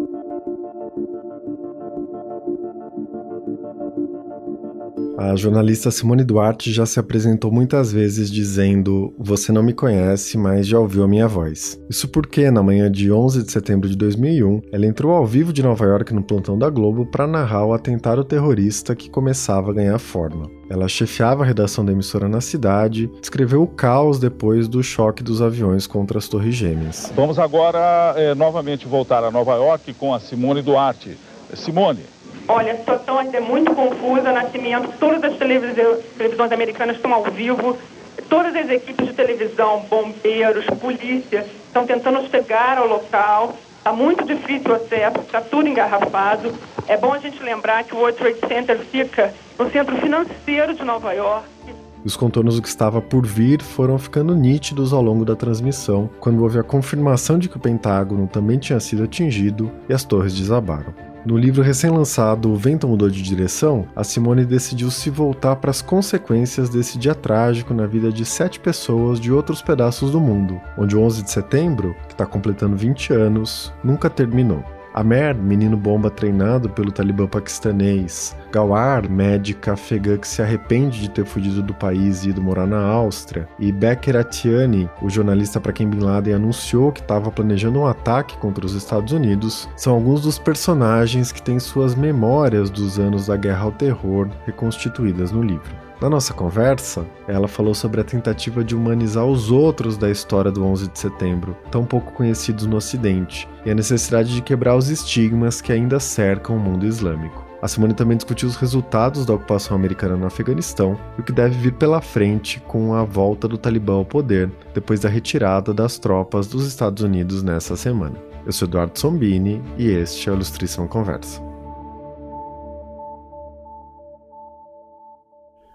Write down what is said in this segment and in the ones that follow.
Thank you. A jornalista Simone Duarte já se apresentou muitas vezes dizendo: Você não me conhece, mas já ouviu a minha voz. Isso porque, na manhã de 11 de setembro de 2001, ela entrou ao vivo de Nova York no plantão da Globo para narrar o atentado terrorista que começava a ganhar forma. Ela chefiava a redação da emissora na cidade, descreveu o caos depois do choque dos aviões contra as Torres Gêmeas. Vamos agora é, novamente voltar a Nova York com a Simone Duarte. Simone, Olha, a situação ainda é muito confusa. Nascimento, todas as televisões americanas estão ao vivo. Todas as equipes de televisão, bombeiros, polícia, estão tentando chegar ao local. Está muito difícil o acesso, está tudo engarrafado. É bom a gente lembrar que o World Trade Center fica no centro financeiro de Nova York. Os contornos do que estava por vir foram ficando nítidos ao longo da transmissão, quando houve a confirmação de que o Pentágono também tinha sido atingido e as torres desabaram. No livro recém-lançado O Vento Mudou de Direção, a Simone decidiu se voltar para as consequências desse dia trágico na vida de sete pessoas de outros pedaços do mundo, onde o 11 de setembro, que está completando 20 anos, nunca terminou. Amer, menino bomba treinado pelo talibã paquistanês. Gawar, médica afegã que se arrepende de ter fugido do país e ido morar na Áustria. E Becker Atiani, o jornalista para quem Bin Laden anunciou que estava planejando um ataque contra os Estados Unidos, são alguns dos personagens que têm suas memórias dos anos da guerra ao terror reconstituídas no livro. Na nossa conversa, ela falou sobre a tentativa de humanizar os outros da história do 11 de setembro, tão pouco conhecidos no Ocidente, e a necessidade de quebrar os estigmas que ainda cercam o mundo islâmico. A Simone também discutiu os resultados da ocupação americana no Afeganistão e o que deve vir pela frente com a volta do Talibã ao poder depois da retirada das tropas dos Estados Unidos nessa semana. Eu sou Eduardo Sombini e este é o Ilustríssima Conversa.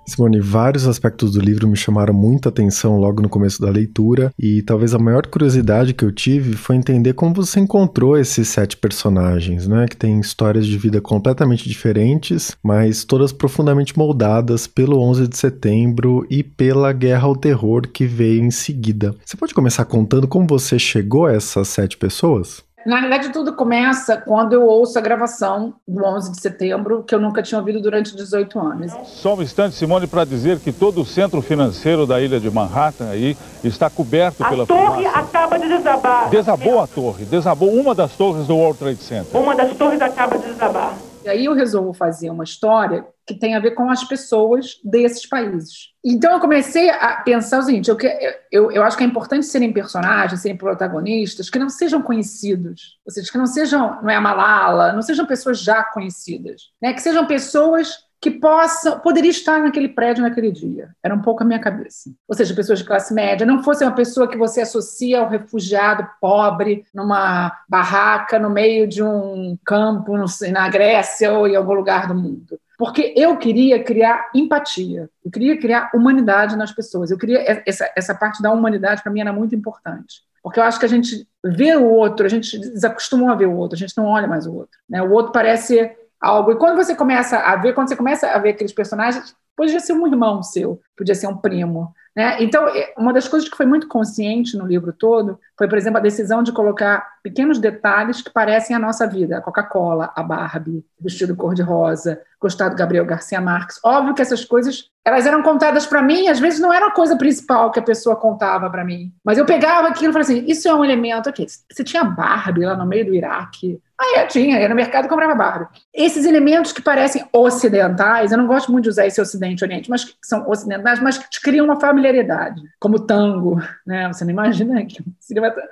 Simone, vários aspectos do livro me chamaram muita atenção logo no começo da leitura, e talvez a maior curiosidade que eu tive foi entender como você encontrou esses sete personagens, né? Que têm histórias de vida completamente diferentes, mas todas profundamente moldadas pelo 11 de setembro e pela guerra ao terror que veio em seguida. Você pode começar contando como você chegou a essas sete pessoas? Na realidade, tudo começa quando eu ouço a gravação do 11 de setembro, que eu nunca tinha ouvido durante 18 anos. Só um instante, Simone, para dizer que todo o centro financeiro da ilha de Manhattan aí está coberto a pela A torre acaba de desabar. Desabou a torre, desabou uma das torres do World Trade Center. Uma das torres acaba de desabar. E aí eu resolvo fazer uma história que tem a ver com as pessoas desses países. Então eu comecei a pensar o seguinte: eu, eu, eu acho que é importante serem personagens, serem protagonistas que não sejam conhecidos, ou seja, que não sejam, não é a Malala, não sejam pessoas já conhecidas, né? que sejam pessoas que possam, poderia estar naquele prédio naquele dia. Era um pouco a minha cabeça. Ou seja, pessoas de classe média, não fosse uma pessoa que você associa ao refugiado pobre numa barraca no meio de um campo, sei, na Grécia ou em algum lugar do mundo. Porque eu queria criar empatia, eu queria criar humanidade nas pessoas. Eu queria essa, essa parte da humanidade para mim era muito importante. Porque eu acho que a gente vê o outro, a gente desacostumou a ver o outro, a gente não olha mais o outro. Né? O outro parece algo. E quando você começa a ver, quando você começa a ver aqueles personagens, podia ser um irmão seu, podia ser um primo. Né? Então, é, uma das coisas que foi muito consciente no livro todo foi, por exemplo, a decisão de colocar pequenos detalhes que parecem a nossa vida. A Coca-Cola, a Barbie, vestido cor-de-rosa, gostar do Gabriel Garcia Marques. Óbvio que essas coisas elas eram contadas para mim, às vezes não era a coisa principal que a pessoa contava para mim. Mas eu pegava aquilo e falava assim: isso é um elemento aqui. Você tinha Barbie lá no meio do Iraque, ah, eu tinha, ia no mercado e comprava barro. Esses elementos que parecem ocidentais, eu não gosto muito de usar esse ocidente oriente, mas que são ocidentais, mas que criam uma familiaridade, como tango, né? Você não imagina que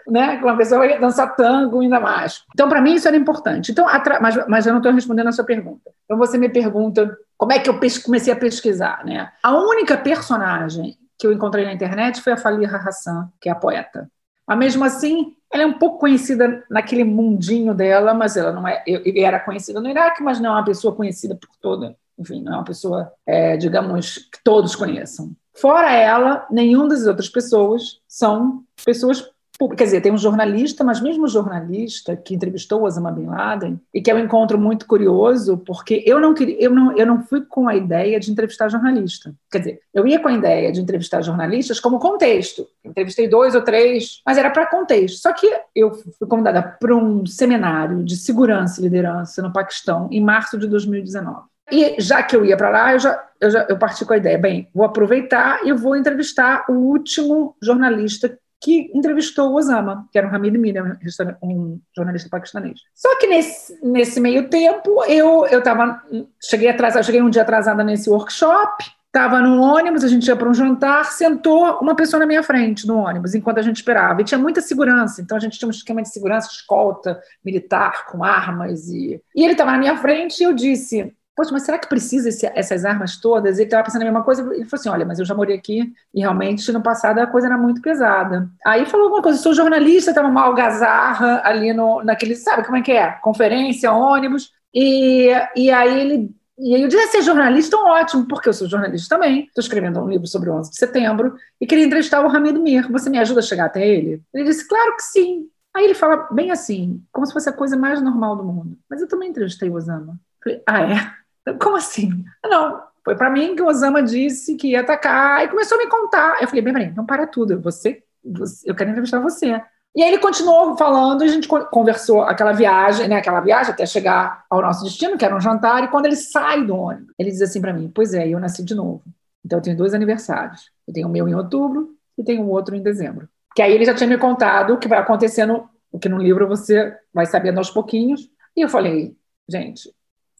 né? uma pessoa vai dançar tango ainda mais. Então, para mim, isso era importante. Então, mas, mas eu não estou respondendo a sua pergunta. Então, você me pergunta como é que eu comecei a pesquisar, né? A única personagem que eu encontrei na internet foi a Faliha Hassan, que é a poeta. Mas mesmo assim, ela é um pouco conhecida naquele mundinho dela, mas ela não é. Era conhecida no Iraque, mas não é uma pessoa conhecida por toda. Enfim, não é uma pessoa, é, digamos, que todos conheçam. Fora ela, nenhuma das outras pessoas são pessoas Quer dizer, tem um jornalista, mas mesmo jornalista que entrevistou Osama Bin Laden, e que é um encontro muito curioso, porque eu não, queria, eu não, eu não fui com a ideia de entrevistar jornalista. Quer dizer, eu ia com a ideia de entrevistar jornalistas como contexto. Entrevistei dois ou três, mas era para contexto. Só que eu fui convidada para um seminário de segurança e liderança no Paquistão em março de 2019. E já que eu ia para lá, eu já, eu já eu parti com a ideia, bem, vou aproveitar e vou entrevistar o último jornalista que entrevistou o Osama, que era o Hamid Mira, um jornalista paquistanês. Só que nesse, nesse meio tempo, eu eu tava, cheguei atrasada, cheguei um dia atrasada nesse workshop, estava no ônibus, a gente ia para um jantar, sentou uma pessoa na minha frente no ônibus, enquanto a gente esperava. E tinha muita segurança, então a gente tinha um esquema de segurança, escolta militar, com armas. E, e ele estava na minha frente e eu disse: Poxa, mas será que precisa esse, essas armas todas? Ele estava pensando a mesma coisa. Ele falou assim: Olha, mas eu já morei aqui e realmente no passado a coisa era muito pesada. Aí falou alguma coisa: sou jornalista, estava uma algazarra ali no, naquele, sabe como é que é? Conferência, ônibus. E, e aí ele. E aí eu disse: ser jornalista, então ótimo, porque eu sou jornalista também. Estou escrevendo um livro sobre o 11 de setembro e queria entrevistar o Hamid Mir. Você me ajuda a chegar até ele? Ele disse: Claro que sim. Aí ele fala bem assim, como se fosse a coisa mais normal do mundo. Mas eu também entrevistei o Osama. Falei, ah, é? Como assim? Não, foi para mim que o Osama disse que ia atacar e começou a me contar. Eu falei, bem, peraí, não para tudo, você, você, eu quero entrevistar você. E aí ele continuou falando, a gente conversou aquela viagem, né, aquela viagem até chegar ao nosso destino, que era um jantar, e quando ele sai do ônibus, ele diz assim para mim, pois é, eu nasci de novo. Então eu tenho dois aniversários. Eu tenho o meu em outubro e tenho o outro em dezembro. Que aí ele já tinha me contado o que vai acontecendo, o que no livro você vai sabendo aos pouquinhos. E eu falei, gente,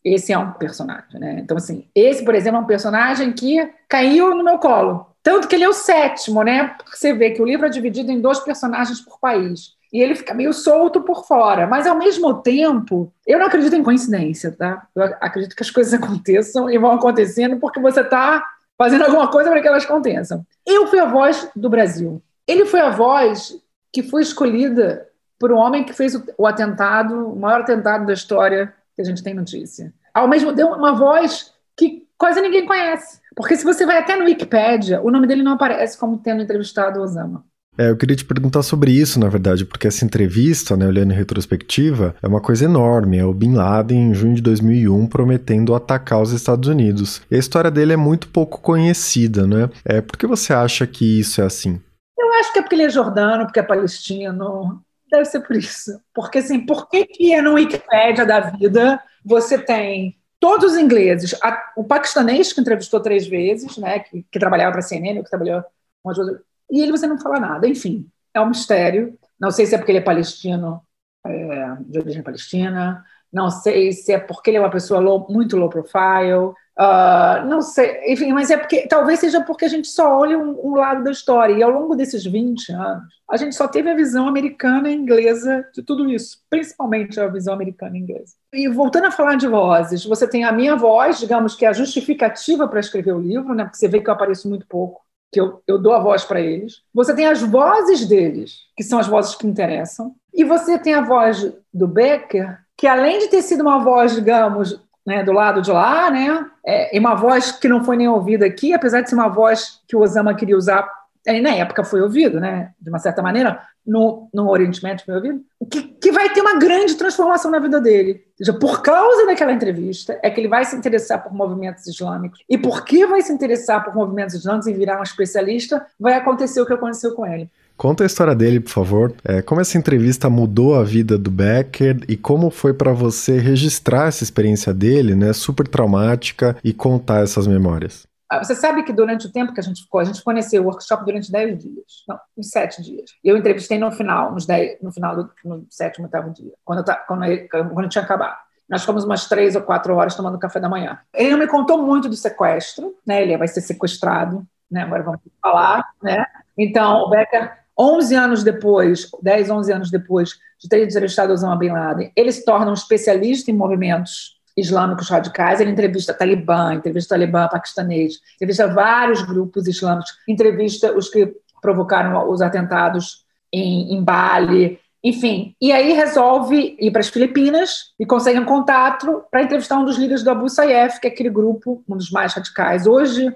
esse é um personagem, né? Então, assim, esse, por exemplo, é um personagem que caiu no meu colo. Tanto que ele é o sétimo, né? Porque você vê que o livro é dividido em dois personagens por país. E ele fica meio solto por fora. Mas, ao mesmo tempo, eu não acredito em coincidência, tá? Eu acredito que as coisas aconteçam e vão acontecendo porque você está fazendo alguma coisa para que elas aconteçam. Eu fui a voz do Brasil. Ele foi a voz que foi escolhida por um homem que fez o atentado, o maior atentado da história que a gente tem notícia. Ao mesmo tempo, uma voz que quase ninguém conhece. Porque se você vai até no Wikipedia, o nome dele não aparece como tendo entrevistado o Osama. É, eu queria te perguntar sobre isso, na verdade, porque essa entrevista, né, olhando em retrospectiva, é uma coisa enorme. É o Bin Laden, em junho de 2001, prometendo atacar os Estados Unidos. E a história dele é muito pouco conhecida, né? É, por que você acha que isso é assim? Eu acho que é porque ele é jordano, porque é palestino, deve ser por isso. Porque, assim, por que, que é no Wikipédia da vida você tem todos os ingleses, a, o paquistanês que entrevistou três vezes, né, que, que trabalhava para a CNN, que trabalhou com as outras, e ele você não fala nada. Enfim, é um mistério. Não sei se é porque ele é palestino, é, de origem palestina, não sei se é porque ele é uma pessoa low, muito low profile, Uh, não sei, enfim, mas é porque talvez seja porque a gente só olha um, um, lado da história, e ao longo desses 20 anos, a gente só teve a visão americana e inglesa de tudo isso, principalmente a visão americana e inglesa. E voltando a falar de vozes, você tem a minha voz, digamos que é a justificativa para escrever o livro, né, porque você vê que eu apareço muito pouco, que eu, eu dou a voz para eles. Você tem as vozes deles, que são as vozes que interessam, e você tem a voz do Becker, que além de ter sido uma voz, digamos, né, do lado de lá, né, é, uma voz que não foi nem ouvida aqui, apesar de ser uma voz que o Osama queria usar, é, na época foi ouvido, né, de uma certa maneira, no, no Oriente Médio foi ouvido, que, que vai ter uma grande transformação na vida dele. Ou seja, por causa daquela entrevista, é que ele vai se interessar por movimentos islâmicos. E porque vai se interessar por movimentos islâmicos e virar um especialista, vai acontecer o que aconteceu com ele. Conta a história dele, por favor. É, como essa entrevista mudou a vida do Becker e como foi para você registrar essa experiência dele, né, super traumática, e contar essas memórias? Ah, você sabe que durante o tempo que a gente ficou, a gente conheceu o workshop durante 10 dias, não, uns 7 dias. Eu entrevistei no final, nos 10, no final do no sétimo, oitavo dia, quando eu, quando, eu, quando eu tinha acabado. Nós ficamos umas três ou quatro horas tomando café da manhã. Ele não me contou muito do sequestro, né? Ele vai ser sequestrado, né? Agora vamos falar, né? Então, o Becker 11 anos depois, 10, 11 anos depois de ter entrevistado Osama Bin Laden, ele se torna um especialista em movimentos islâmicos radicais. Ele entrevista Talibã, entrevista Talibã paquistanês, entrevista vários grupos islâmicos, entrevista os que provocaram os atentados em, em Bali, enfim. E aí resolve ir para as Filipinas e consegue um contato para entrevistar um dos líderes do Abu Sayyaf, que é aquele grupo, um dos mais radicais. Hoje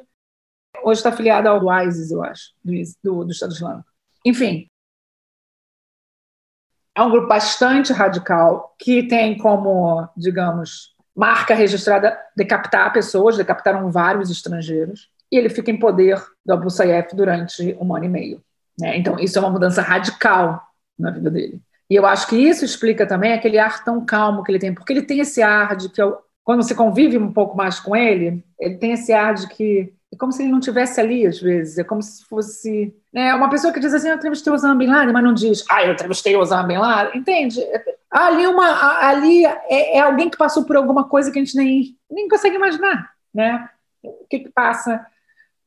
hoje está afiliado ao ISIS, eu acho, do, do, do Estado Islâmico. Enfim, é um grupo bastante radical que tem como, digamos, marca registrada decapitar pessoas, decapitaram vários estrangeiros, e ele fica em poder do Abu Sayyaf durante um ano e meio. Né? Então, isso é uma mudança radical na vida dele. E eu acho que isso explica também aquele ar tão calmo que ele tem, porque ele tem esse ar de que, quando você convive um pouco mais com ele, ele tem esse ar de que é como se ele não tivesse ali, às vezes. É como se fosse. Né, uma pessoa que diz assim: eu entrevistei o Osama Bin Laden, mas não diz, ah, eu entrevistei o Osama Bin Laden. Entende? Ali, uma, ali é, é, alguém que passou por alguma coisa que a gente nem, nem consegue imaginar. Né? O que, que passa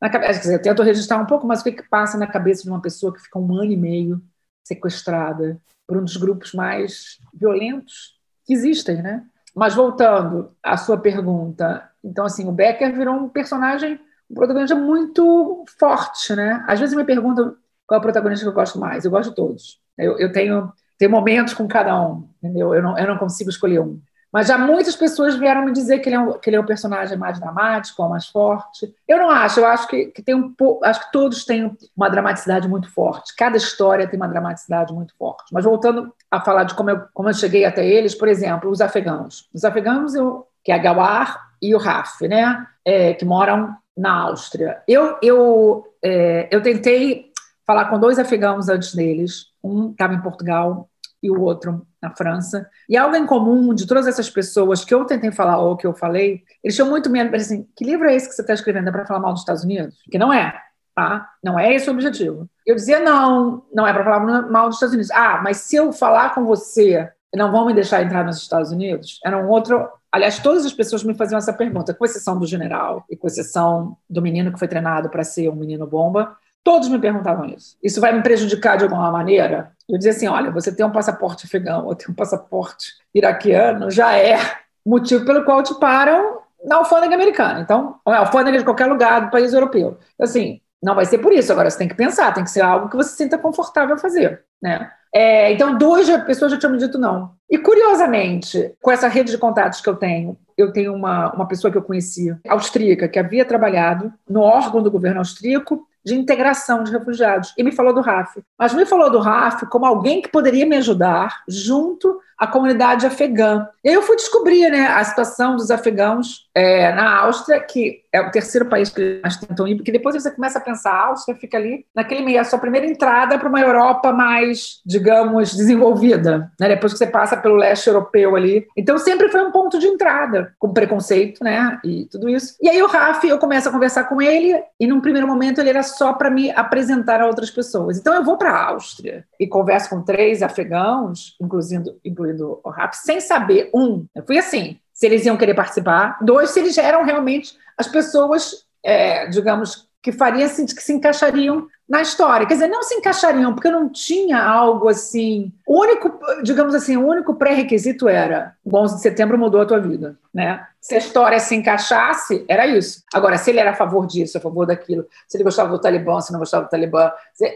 na cabeça? Eu tento registrar um pouco, mas o que, que passa na cabeça de uma pessoa que fica um ano e meio sequestrada por um dos grupos mais violentos que existem, né? Mas voltando à sua pergunta, então assim, o Becker virou um personagem um protagonista muito forte, né? Às vezes me perguntam qual é o protagonista que eu gosto mais. Eu gosto de todos. Eu, eu tenho, tenho momentos com cada um, entendeu? Eu não, eu não consigo escolher um. Mas já muitas pessoas vieram me dizer que ele é um, que ele é um personagem mais dramático, mais forte. Eu não acho, eu acho que, que tem um acho que todos têm uma dramaticidade muito forte. Cada história tem uma dramaticidade muito forte. Mas voltando a falar de como eu, como eu cheguei até eles, por exemplo, os afegãos. Os afegãos, eu, que é a Gawar e o Raf, né? É, que moram na Áustria. Eu, eu, é, eu tentei falar com dois afegãos antes deles. Um estava em Portugal e o outro na França. E algo em comum de todas essas pessoas que eu tentei falar ou que eu falei, eles tinham muito medo. Assim, que livro é esse que você está escrevendo? É para falar mal dos Estados Unidos? Que não é. Tá? Não é esse o objetivo. Eu dizia, não, não é para falar mal dos Estados Unidos. Ah, mas se eu falar com você, não vão me deixar entrar nos Estados Unidos? Era um outro Aliás, todas as pessoas me faziam essa pergunta, com exceção do general e com exceção do menino que foi treinado para ser um menino bomba. Todos me perguntavam isso. Isso vai me prejudicar de alguma maneira? Eu dizia assim: olha, você tem um passaporte afegão ou tem um passaporte iraquiano, já é motivo pelo qual te param na alfândega americana. Então, ou é alfândega de qualquer lugar do país europeu. Assim, não vai ser por isso. Agora, você tem que pensar, tem que ser algo que você se sinta confortável a fazer. Né? É, então, duas pessoas já tinham me dito não. E, curiosamente, com essa rede de contatos que eu tenho, eu tenho uma, uma pessoa que eu conheci, austríaca, que havia trabalhado no órgão do governo austríaco de integração de refugiados. E me falou do RAF. Mas me falou do RAF como alguém que poderia me ajudar junto à comunidade afegã. E aí eu fui descobrir né, a situação dos afegãos é, na Áustria, que é o terceiro país que mais tentam ir, porque depois você começa a pensar, a Áustria fica ali naquele meio, a sua primeira entrada para uma Europa mais, digamos, desenvolvida, né? depois que você passa pelo leste europeu ali. Então sempre foi um ponto de entrada, com preconceito, né, e tudo isso. E aí o Raf, eu começo a conversar com ele, e num primeiro momento ele era só para me apresentar a outras pessoas. Então eu vou para a Áustria e converso com três afegãos, incluindo, incluindo o Raf, sem saber, um, eu fui assim, se eles iam querer participar, dois, se eles eram realmente as pessoas, é, digamos, que fariam assim, que se encaixariam na história. Quer dizer, não se encaixariam, porque não tinha algo assim. O único, digamos assim, o único pré-requisito era: o 11 de setembro mudou a tua vida. Né? Se a história se encaixasse, era isso. Agora, se ele era a favor disso, a favor daquilo, se ele gostava do Talibã, se não gostava do Talibã,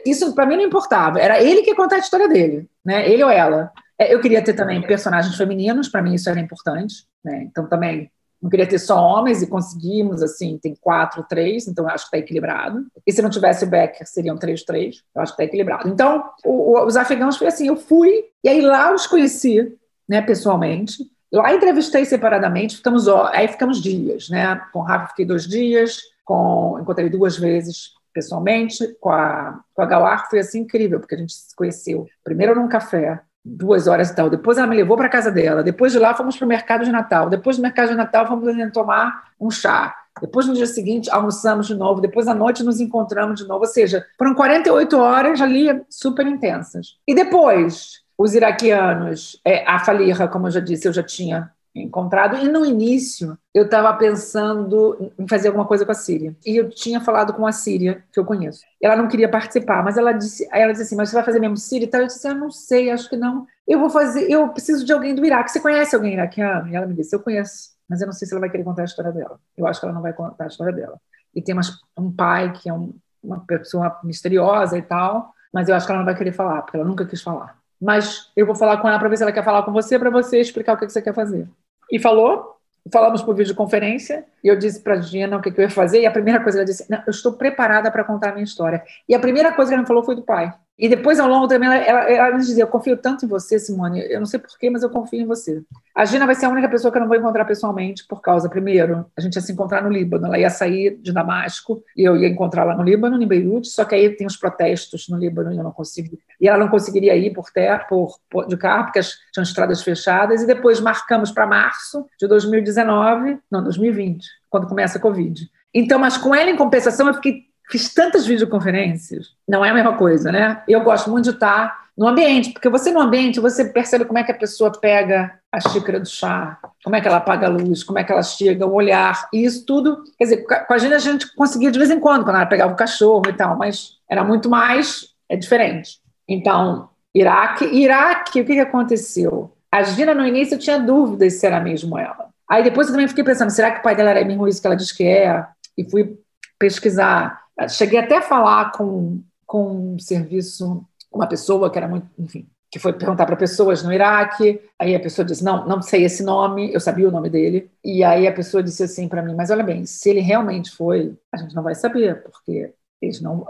isso para mim não importava. Era ele que ia contar a história dele, né? ele ou ela. É, eu queria ter também personagens femininos, para mim isso era importante. Né? Então, também não queria ter só homens e conseguimos, assim, tem quatro, três, então acho que está equilibrado. E se não tivesse o Becker, seriam três, três, eu acho que está equilibrado. Então, o, o, os afegãos foi assim, eu fui, e aí lá os conheci, né, pessoalmente. Lá entrevistei separadamente, ficamos, aí ficamos dias, né? Com o Rafa fiquei dois dias, com, encontrei duas vezes pessoalmente, com a, com a Gawar foi assim incrível, porque a gente se conheceu primeiro num café, duas horas e tal. Depois ela me levou para casa dela. Depois de lá fomos para o mercado de Natal. Depois do mercado de Natal fomos tomar um chá. Depois no dia seguinte almoçamos de novo. Depois à noite nos encontramos de novo. Ou seja, foram 48 horas ali super intensas. E depois os iraquianos, é, a Falirra, como eu já disse, eu já tinha encontrado. E no início eu estava pensando em fazer alguma coisa com a Síria. E eu tinha falado com a Síria, que eu conheço. Ela não queria participar, mas ela disse, ela disse assim: Mas você vai fazer mesmo Síria? Então eu disse: Eu não sei, acho que não. Eu vou fazer, eu preciso de alguém do Iraque. Você conhece alguém iraquiano? E ela me disse: Eu conheço, mas eu não sei se ela vai querer contar a história dela. Eu acho que ela não vai contar a história dela. E tem umas, um pai que é um, uma pessoa misteriosa e tal, mas eu acho que ela não vai querer falar, porque ela nunca quis falar. Mas eu vou falar com ela para ver se ela quer falar com você, para você explicar o que você quer fazer. E falou, falamos por videoconferência, e eu disse para a Gina o que, que, eu ia fazer, e a primeira coisa ela disse, não, eu estou preparada para contar a minha história. E a primeira coisa que ela me falou foi do pai. E depois, ao longo também, ela, ela, ela dizia: Eu confio tanto em você, Simone. Eu não sei porquê, mas eu confio em você. A Gina vai ser a única pessoa que eu não vou encontrar pessoalmente, por causa, primeiro, a gente ia se encontrar no Líbano. Ela ia sair de Damasco e eu ia encontrá-la no Líbano, em Beirute. Só que aí tem os protestos no Líbano e eu não consigo. E ela não conseguiria ir por terra, por, por de carro, porque as, tinham estradas fechadas. E depois marcamos para março de 2019, não, 2020, quando começa a Covid. Então, mas com ela, em compensação, eu fiquei fiz tantas videoconferências, não é a mesma coisa, né? Eu gosto muito de estar no ambiente, porque você no ambiente, você percebe como é que a pessoa pega a xícara do chá, como é que ela apaga a luz, como é que ela chega, o olhar, e isso tudo, quer dizer, com a gente a gente conseguia de vez em quando, quando ela pegava o cachorro e tal, mas era muito mais, é diferente. Então, Iraque, Iraque, o que, que aconteceu? A Gina, no início, eu tinha dúvidas se era mesmo ela. Aí depois eu também fiquei pensando, será que o pai dela era mesmo isso que ela diz que é? E fui pesquisar Cheguei até a falar com, com um serviço, uma pessoa que era muito, enfim, que foi perguntar para pessoas no Iraque. Aí a pessoa disse: Não, não sei esse nome, eu sabia o nome dele. E aí a pessoa disse assim para mim: Mas olha bem, se ele realmente foi, a gente não vai saber, porque eles não.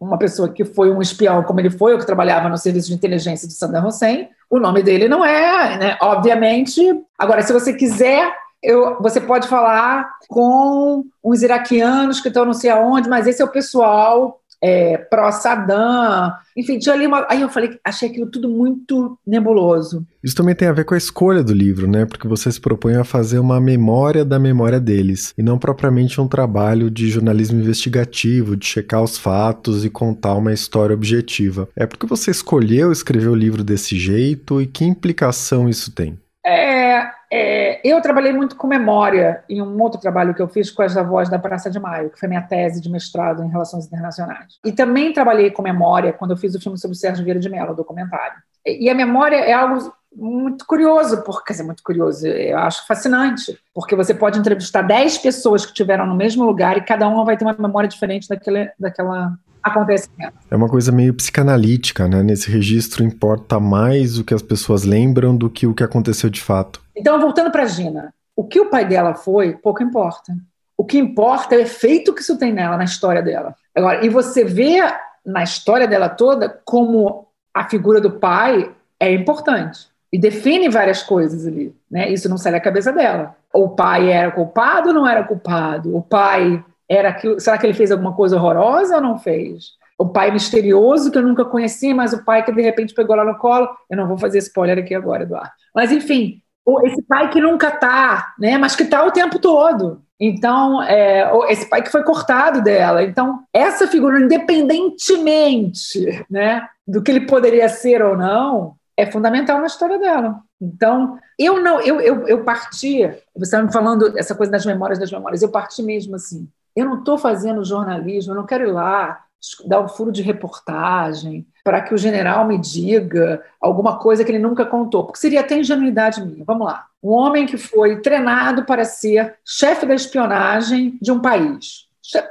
Uma pessoa que foi um espião como ele foi, ou que trabalhava no serviço de inteligência de Saddam Hussein, o nome dele não é, né? Obviamente. Agora, se você quiser eu, você pode falar com uns iraquianos que estão não sei aonde, mas esse é o pessoal é, pró-Saddam, enfim, tinha ali uma. Aí eu falei, achei aquilo tudo muito nebuloso. Isso também tem a ver com a escolha do livro, né? Porque você se propõe a fazer uma memória da memória deles, e não propriamente um trabalho de jornalismo investigativo, de checar os fatos e contar uma história objetiva. É porque você escolheu escrever o livro desse jeito e que implicação isso tem? É, é, eu trabalhei muito com memória em um outro trabalho que eu fiz com as avós da Praça de Maio, que foi minha tese de mestrado em Relações Internacionais. E também trabalhei com memória quando eu fiz o filme sobre o Sérgio Vieira de Mello, o documentário. E a memória é algo muito curioso, porque, quer dizer, muito curioso, eu acho fascinante, porque você pode entrevistar 10 pessoas que estiveram no mesmo lugar e cada uma vai ter uma memória diferente daquele, daquela acontecimento. É uma coisa meio psicanalítica, né? Nesse registro importa mais o que as pessoas lembram do que o que aconteceu de fato. Então, voltando para Gina, o que o pai dela foi, pouco importa. O que importa é o efeito que isso tem nela, na história dela. Agora, e você vê na história dela toda como a figura do pai é importante e define várias coisas ali, né? Isso não sai da cabeça dela. O pai era culpado ou não era culpado? O pai era aquilo, será que ele fez alguma coisa horrorosa ou não fez? O pai misterioso que eu nunca conheci, mas o pai que de repente pegou lá no colo. Eu não vou fazer spoiler aqui agora, Eduardo. Mas enfim, esse pai que nunca tá, né? Mas que tá o tempo todo. Então, é, esse pai que foi cortado dela. Então, essa figura, independentemente né, do que ele poderia ser ou não, é fundamental na história dela. Então, eu não, eu, eu, eu parti, você estava me falando essa coisa das memórias das memórias, eu parti mesmo assim. Eu não estou fazendo jornalismo, eu não quero ir lá dar um furo de reportagem para que o general me diga alguma coisa que ele nunca contou, porque seria até ingenuidade minha. Vamos lá. Um homem que foi treinado para ser chefe da espionagem de um país.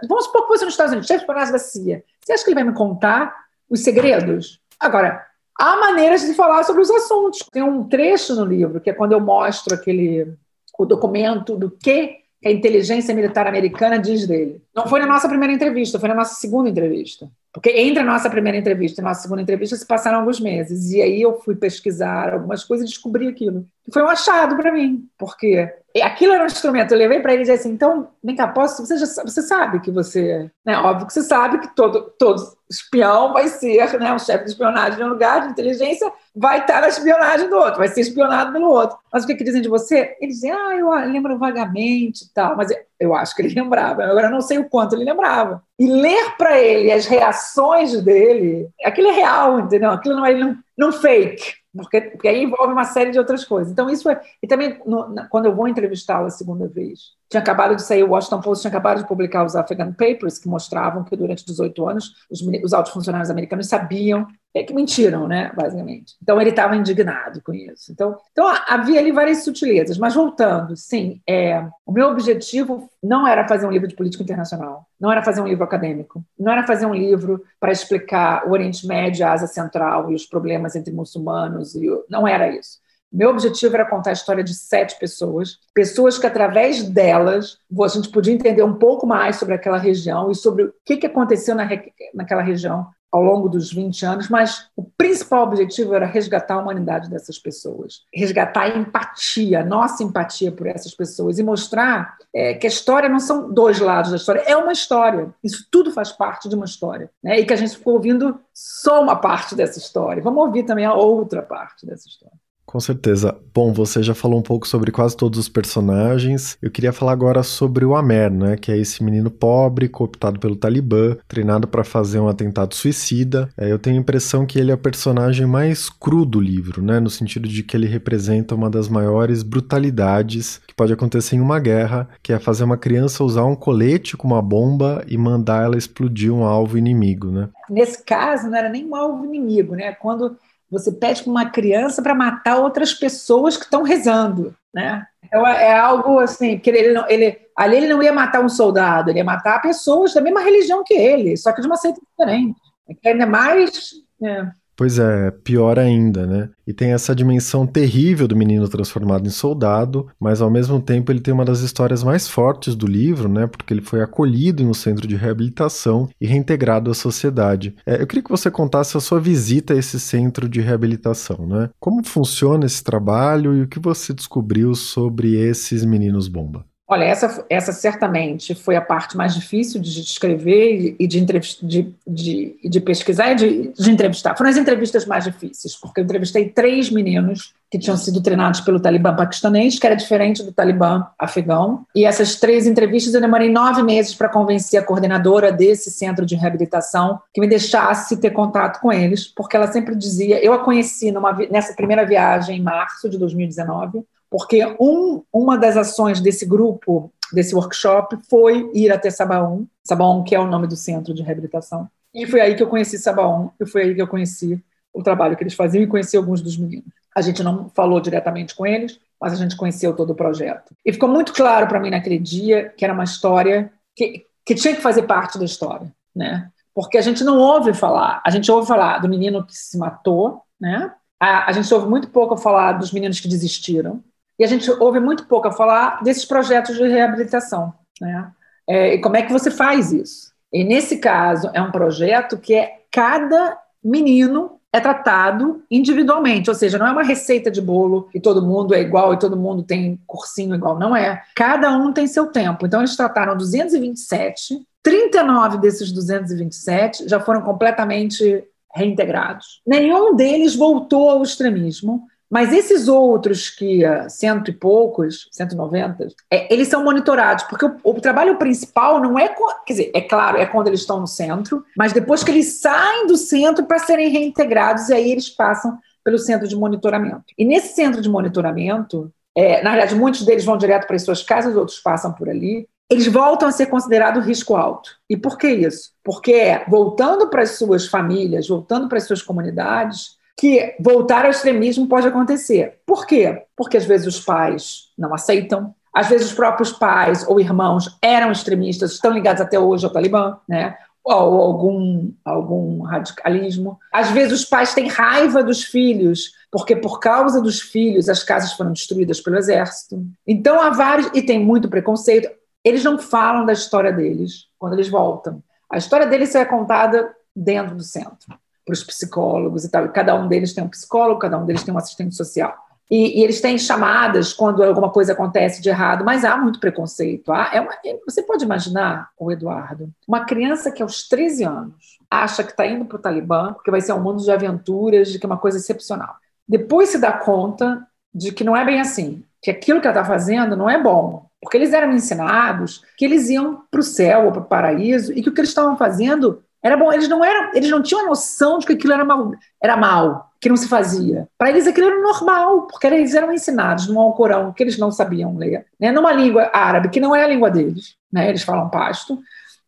Vamos supor que fosse nos Estados Unidos, chefe de espionagem da CIA. Você acha que ele vai me contar os segredos? Agora, há maneiras de falar sobre os assuntos. Tem um trecho no livro que é quando eu mostro aquele o documento do que que a inteligência militar americana diz dele. Não foi na nossa primeira entrevista, foi na nossa segunda entrevista. Porque entre a nossa primeira entrevista e a nossa segunda entrevista se passaram alguns meses. E aí eu fui pesquisar algumas coisas e descobri aquilo. Foi um achado para mim, porque aquilo era um instrumento. Eu levei para ele e disse assim: então, vem cá, posso? Você, já, você sabe que você. Né, óbvio que você sabe que todo, todo espião vai ser né, um chefe de espionagem de um lugar, de inteligência, vai estar na espionagem do outro, vai ser espionado pelo outro. Mas o que, que dizem de você? Eles dizem, ah, eu lembro vagamente e tal, mas eu acho que ele lembrava, agora não sei o quanto ele lembrava. E ler para ele as reações dele, aquilo é real, entendeu? Aquilo não é não, não fake porque, porque aí envolve uma série de outras coisas. Então, isso é. E também, no, na, quando eu vou entrevistá-lo a segunda vez, tinha acabado de sair, o Washington Post tinha acabado de publicar os Afghan Papers, que mostravam que durante 18 anos os, os altos funcionários americanos sabiam é que mentiram, né, basicamente. Então ele estava indignado com isso. Então, então havia ali várias sutilezas. Mas voltando, sim, é, o meu objetivo não era fazer um livro de política internacional, não era fazer um livro acadêmico, não era fazer um livro para explicar o Oriente Médio, a Ásia Central e os problemas entre muçulmanos. E não era isso. Meu objetivo era contar a história de sete pessoas, pessoas que, através delas, a gente podia entender um pouco mais sobre aquela região e sobre o que, aconteceu na, naquela região ao longo dos 20 anos, mas o principal objetivo era resgatar a humanidade dessas pessoas, resgatar a empatia, nossa empatia por essas pessoas e mostrar é, que a história não são dois lados da história, é uma história. Isso tudo faz parte de uma história. Né? E que a gente ficou ouvindo só uma parte dessa história. Vamos ouvir também a outra parte dessa história. Com certeza. Bom, você já falou um pouco sobre quase todos os personagens. Eu queria falar agora sobre o Amer, né, que é esse menino pobre, cooptado pelo Talibã, treinado para fazer um atentado suicida. É, eu tenho a impressão que ele é o personagem mais cru do livro, né, no sentido de que ele representa uma das maiores brutalidades que pode acontecer em uma guerra, que é fazer uma criança usar um colete com uma bomba e mandar ela explodir um alvo inimigo, né? Nesse caso, não era nem um alvo inimigo, né? Quando você pede para uma criança para matar outras pessoas que estão rezando, né? É, é algo assim, que ele, não, ele ali ele não ia matar um soldado, ele ia matar pessoas da mesma religião que ele, só que de uma seita diferente. É ainda mais é, Pois é, pior ainda, né? E tem essa dimensão terrível do menino transformado em soldado, mas ao mesmo tempo ele tem uma das histórias mais fortes do livro, né? Porque ele foi acolhido um centro de reabilitação e reintegrado à sociedade. É, eu queria que você contasse a sua visita a esse centro de reabilitação, né? Como funciona esse trabalho e o que você descobriu sobre esses meninos bomba? Olha, essa, essa certamente foi a parte mais difícil de escrever e de, de, de, de pesquisar e de, de, entrevistar. Foram as entrevistas mais difíceis, porque eu entrevistei três meninos que tinham sido treinados pelo Talibã paquistanês, que era diferente do Talibã afegão. E essas três entrevistas eu demorei nove meses para convencer a coordenadora desse centro de reabilitação que me deixasse ter contato com eles, porque ela sempre dizia. Eu a conheci numa, nessa primeira viagem em março de 2019 porque um, uma das ações desse grupo, desse workshop, foi ir até Sabaon, Sabaon que é o nome do centro de reabilitação, e foi aí que eu conheci Sabaon, e foi aí que eu conheci o trabalho que eles faziam e conheci alguns dos meninos. A gente não falou diretamente com eles, mas a gente conheceu todo o projeto. E ficou muito claro para mim naquele dia que era uma história que, que tinha que fazer parte da história, né? Porque a gente não ouve falar, a gente ouve falar do menino que se matou, né? A, a gente ouve muito pouco falar dos meninos que desistiram, e a gente ouve muito pouco falar desses projetos de reabilitação. Né? É, e como é que você faz isso? E nesse caso, é um projeto que é cada menino é tratado individualmente, ou seja, não é uma receita de bolo e todo mundo é igual e todo mundo tem cursinho igual, não é. Cada um tem seu tempo. Então, eles trataram 227, 39 desses 227 já foram completamente reintegrados. Nenhum deles voltou ao extremismo mas esses outros que, ah, cento e poucos, 190, é, eles são monitorados, porque o, o, trabalho principal não é, quer dizer, é claro, é quando eles estão no centro, mas depois que eles saem do centro para serem reintegrados, e aí eles passam pelo centro de monitoramento. E nesse centro de monitoramento, é, na verdade, muitos deles vão direto para as suas casas, outros passam por ali, eles voltam a ser considerados risco alto. E por que isso? Porque voltando para as suas famílias, voltando para as suas comunidades, que voltar ao extremismo pode acontecer. Por quê? Porque às vezes os pais não aceitam, às vezes os próprios pais ou irmãos eram extremistas, estão ligados até hoje ao Talibã, né? ou algum, algum radicalismo. Às vezes os pais têm raiva dos filhos, porque por causa dos filhos as casas foram destruídas pelo exército. Então há vários, e tem muito preconceito. Eles não falam da história deles quando eles voltam. A história deles é contada dentro do centro para os psicólogos e tal. cada um deles tem um psicólogo, cada um deles tem um assistente social. E, e, eles têm chamadas quando alguma coisa acontece de errado, mas há muito preconceito. Há, é uma, é, você pode imaginar, o Eduardo, uma criança que aos 13 anos acha que está indo para o Talibã, porque vai ser um mundo de aventuras, de que é uma coisa excepcional. Depois se dá conta de que não é bem assim, que aquilo que ela está fazendo não é bom, porque eles eram ensinados que eles iam para o céu ou para o paraíso e que o que eles estavam fazendo era bom, eles não eram, eles não tinham a noção de que aquilo era mal, era mal, que não se fazia. Para eles aquilo era normal, porque eles eram ensinados no Alcorão que eles não sabiam ler, né, numa língua árabe que não é a língua deles, né, eles falam pasto.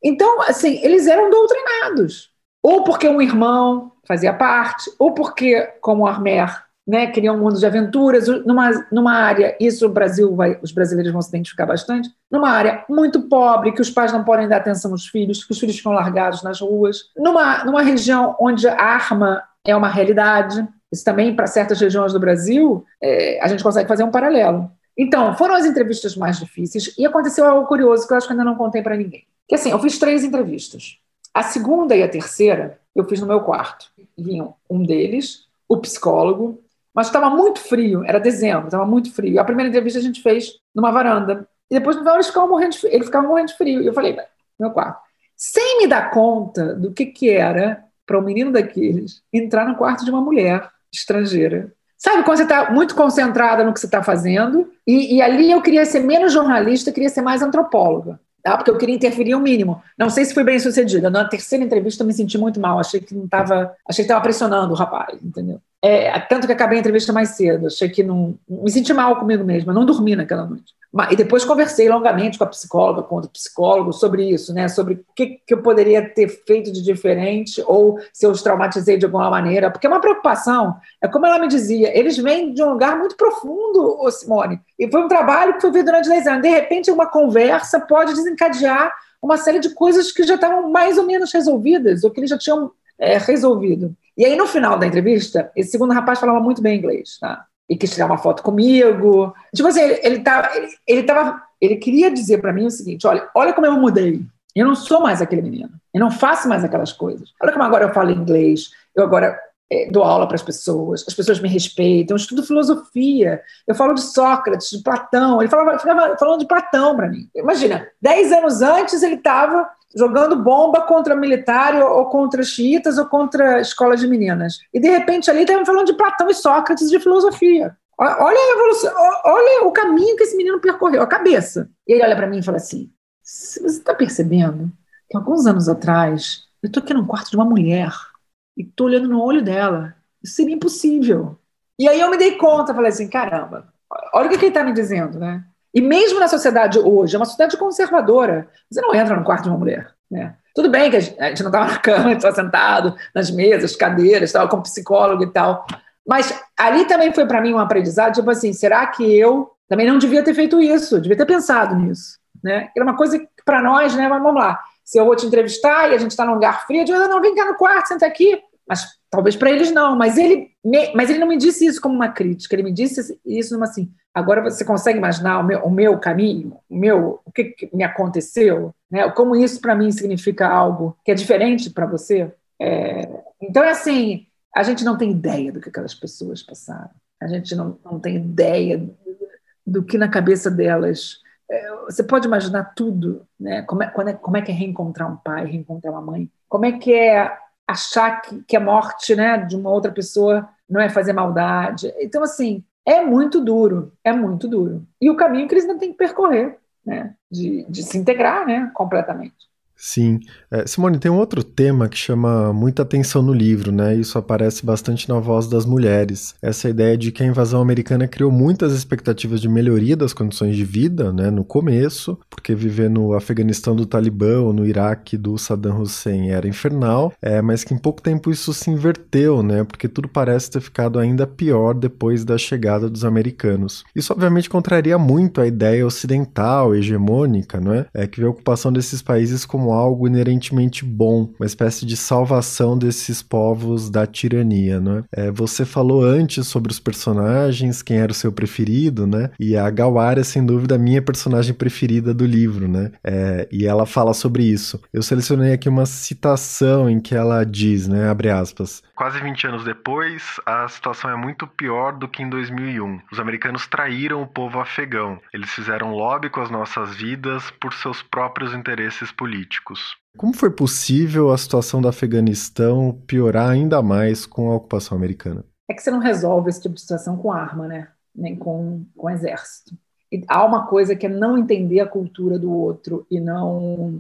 Então, assim, eles eram doutrinados, ou porque um irmão fazia parte, ou porque, como Armer né, criam um mundo de aventuras numa, numa área, isso o Brasil vai, os brasileiros vão se identificar bastante, numa área muito pobre, que os pais não podem dar atenção aos filhos, que os filhos ficam largados nas ruas, numa, numa região onde a arma é uma realidade, isso também para certas regiões do Brasil, é, a gente consegue fazer um paralelo. Então, foram as entrevistas mais difíceis e aconteceu algo curioso que eu acho que ainda não contei para ninguém. Que assim, eu fiz três entrevistas. A segunda e a terceira eu fiz no meu quarto. Vinham um deles, o psicólogo, mas estava muito frio, era dezembro, estava muito frio. A primeira entrevista a gente fez numa varanda. E depois no eles ficavam morrendo de frio. Ele ficava morrendo de frio. E eu falei, meu quarto. Sem me dar conta do que, que era para um menino daqueles entrar no quarto de uma mulher estrangeira. Sabe, quando você está muito concentrada no que você está fazendo, e, e, ali eu queria ser menos jornalista, queria ser mais antropóloga, tá? porque eu queria interferir o mínimo. Não sei se fui bem sucedida. Na terceira entrevista eu me senti muito mal, achei que não estava, achei que estava pressionando o rapaz, entendeu? É, tanto que acabei a entrevista mais cedo, achei que não. Me senti mal comigo mesma, não dormi naquela noite. E depois conversei longamente com a psicóloga, com o psicólogo, sobre isso, né? sobre o que, que eu poderia ter feito de diferente ou se eu os traumatizei de alguma maneira. Porque é uma preocupação, é como ela me dizia, eles vêm de um lugar muito profundo, Simone. E foi um trabalho que foi feito durante 10 anos. De repente, uma conversa pode desencadear uma série de coisas que já estavam mais ou menos resolvidas, ou que eles já tinham é, resolvido. E aí, no final da entrevista, esse segundo rapaz falava muito bem inglês, tá? e quis tirar uma foto comigo. Tipo assim, ele, ele, tá, ele, ele, tava, ele queria dizer para mim o seguinte: olha, olha como eu mudei. Eu não sou mais aquele menino. Eu não faço mais aquelas coisas. Olha como agora eu falo inglês. Eu agora é, dou aula para as pessoas. As pessoas me respeitam. Eu estudo filosofia. Eu falo de Sócrates, de Platão. Ele falava, ficava falando de Platão para mim. Imagina, dez anos antes ele estava jogando bomba contra militar ou contra xiitas ou contra escolas de meninas. E de repente ali estavam falando de Platão e Sócrates de filosofia. Olha a evolução, olha o caminho que esse menino percorreu, a cabeça. E ele olha para mim e fala assim: você está percebendo que alguns anos atrás eu estou aqui num quarto de uma mulher e estou olhando no olho dela? Isso seria impossível. E aí eu me dei conta, falei assim: caramba, olha o que ele está me dizendo, né? E mesmo na sociedade hoje, é uma sociedade conservadora, você não entra no quarto de uma mulher. Né? Tudo bem que a gente não estava na cama, a gente estava sentado nas mesas, cadeiras, estava com psicólogo e tal. Mas ali também foi para mim um aprendizado, tipo assim, será que eu também não devia ter feito isso? Devia ter pensado nisso. Né? Era uma coisa que para nós, né? Mas vamos lá. Se eu vou te entrevistar e a gente está num lugar frio, eu digo, não, vem cá no quarto, senta aqui. Mas talvez para eles não. Mas ele, me, mas ele não me disse isso como uma crítica. Ele me disse isso numa assim, Agora você consegue imaginar o meu, o meu caminho, o meu, o que, que me aconteceu, né? Como isso para mim significa algo que é diferente para você? É... Então é assim, a gente não tem ideia do que aquelas pessoas passaram. A gente não, não tem ideia do que na cabeça delas. É, você pode imaginar tudo, né? Como é, é, como é que é reencontrar um pai, reencontrar uma mãe? Como é que é achar que, que a morte, né, de uma outra pessoa não é fazer maldade? Então assim, é muito duro, é muito duro. E o caminho que eles ainda têm que percorrer, né? de, de se integrar né? completamente. Sim. É, Simone, tem um outro tema que chama muita atenção no livro, né? Isso aparece bastante na voz das mulheres. Essa ideia de que a invasão americana criou muitas expectativas de melhoria das condições de vida, né? No começo, porque viver no Afeganistão do Talibã ou no Iraque do Saddam Hussein era infernal, é, mas que em pouco tempo isso se inverteu, né? Porque tudo parece ter ficado ainda pior depois da chegada dos americanos. Isso obviamente contraria muito a ideia ocidental, hegemônica, não é? É que vê a ocupação desses países como algo inerentemente bom, uma espécie de salvação desses povos da tirania, né? É, você falou antes sobre os personagens, quem era o seu preferido, né? E a Gawara é sem dúvida a minha personagem preferida do livro, né? É, e ela fala sobre isso. Eu selecionei aqui uma citação em que ela diz, né? Abre aspas. Quase 20 anos depois, a situação é muito pior do que em 2001. Os americanos traíram o povo afegão. Eles fizeram lobby com as nossas vidas por seus próprios interesses políticos. Como foi possível a situação do Afeganistão piorar ainda mais com a ocupação americana? É que você não resolve esse tipo de situação com arma, né? Nem com, com exército. E há uma coisa que é não entender a cultura do outro e não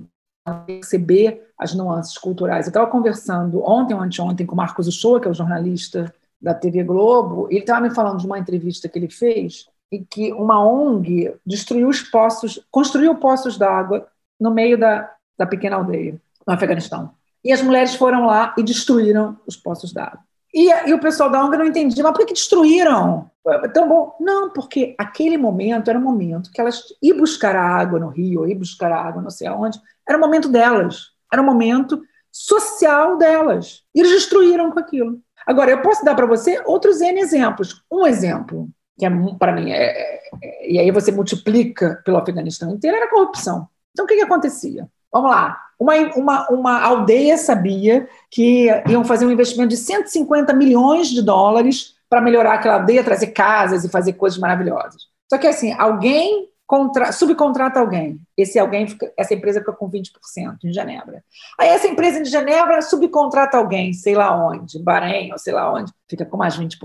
perceber as nuances culturais. Eu estava conversando ontem ou anteontem com o Marcos Uchoa, que é o jornalista da TV Globo, e ele estava me falando de uma entrevista que ele fez em que uma ONG destruiu os poços, construiu poços d'água no meio da, da pequena aldeia, no Afeganistão. E as mulheres foram lá e destruíram os poços d'água. E, e, o pessoal da ONG não entendia, mas por que destruíram? Tão bom. Não, porque aquele momento era o momento que elas iam buscar a água no rio, iam buscar a água não sei aonde, era o momento delas, era o momento social delas. E eles destruíram com aquilo. Agora, eu posso dar para você outros N exemplos. Um exemplo, que é para mim, é, é, é, e aí você multiplica pelo Afeganistão inteiro, era a corrupção. Então, o que, que acontecia? Vamos lá, uma, uma, uma aldeia sabia que iam fazer um investimento de 150 milhões de dólares para melhorar aquela aldeia, trazer casas e fazer coisas maravilhosas. Só que assim, alguém contra, subcontrata alguém. Esse alguém, fica, essa empresa fica com 20% em Genebra. Aí essa empresa de Genebra subcontrata alguém, sei lá onde, Bahrein ou sei lá onde, fica com mais 20%.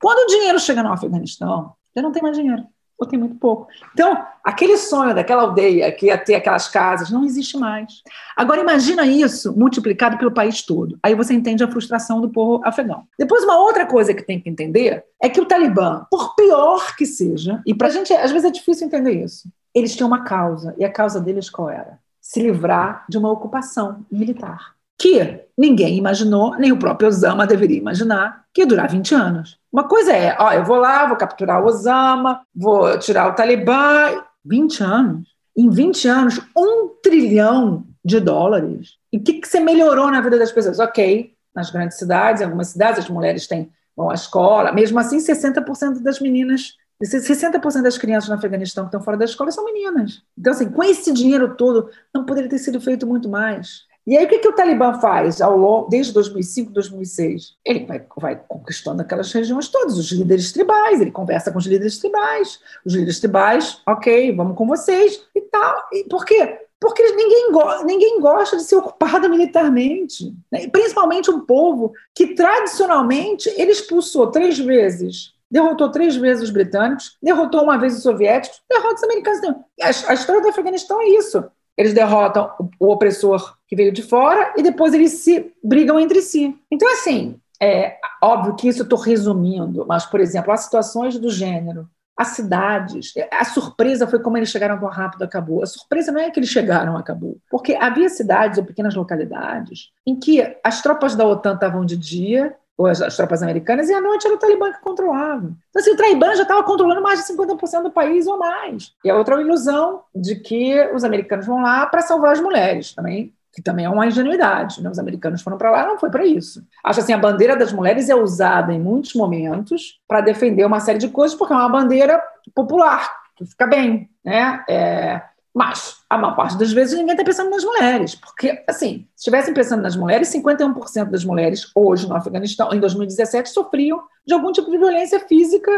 Quando o dinheiro chega no Afeganistão, já não tem mais dinheiro ou tem muito pouco. Então, aquele sonho daquela aldeia que ia ter aquelas casas não existe mais. Agora, imagina isso multiplicado pelo país todo. Aí você entende a frustração do povo afegão. Depois, uma outra coisa que tem que entender é que o Talibã, por pior que seja, e para a gente às vezes é difícil entender isso, eles tinham uma causa, e a causa deles qual era? Se livrar de uma ocupação militar que ninguém imaginou, nem o próprio Osama deveria imaginar, que ia durar 20 anos. Uma coisa é, ó, eu vou lá, vou capturar o Osama, vou tirar o Talibã. 20 anos. Em 20 anos, um trilhão de dólares. E o que, que você melhorou na vida das pessoas? Ok, nas grandes cidades, em algumas cidades, as mulheres têm, vão à escola. Mesmo assim, 60% das meninas 60% das crianças no Afeganistão que estão fora da escola são meninas. Então, assim, com esse dinheiro todo, não poderia ter sido feito muito mais. E aí, o que, que o Talibã faz ao longo, desde 2005, 2006? Ele vai, vai conquistando aquelas regiões todas, os líderes tribais, ele conversa com os líderes tribais. Os líderes tribais, ok, vamos com vocês e tal. E por quê? Porque ninguém, go ninguém gosta de ser ocupado militarmente, né? principalmente um povo que tradicionalmente ele expulsou três vezes derrotou três vezes os britânicos, derrotou uma vez os soviéticos, derrota os americanos. A, a história do Afeganistão é isso. Eles derrotam o opressor que veio de fora e depois eles se brigam entre si. Então, assim, é óbvio que isso eu estou resumindo, mas, por exemplo, as situações do gênero, as cidades, a surpresa foi como eles chegaram tão rápido acabou. A surpresa não é que eles chegaram acabou, porque havia cidades ou pequenas localidades em que as tropas da OTAN estavam de dia as, as, tropas americanas, e à noite era o Talibã que controlava. Então, assim, o Talibã já estava controlando mais de 50% do país ou mais. E a outra ilusão de que os americanos vão lá para salvar as mulheres, também que também é uma ingenuidade. Né? Os americanos foram para lá, não foi para isso. Acho assim, a bandeira das mulheres é usada em muitos momentos para defender uma série de coisas, porque é uma bandeira popular, que fica bem. Né? É, mas, a maior parte das vezes, ninguém está pensando nas mulheres. Porque, assim, se estivessem pensando nas mulheres, 51% das mulheres hoje no Afeganistão, em 2017, sofriam de algum tipo de violência física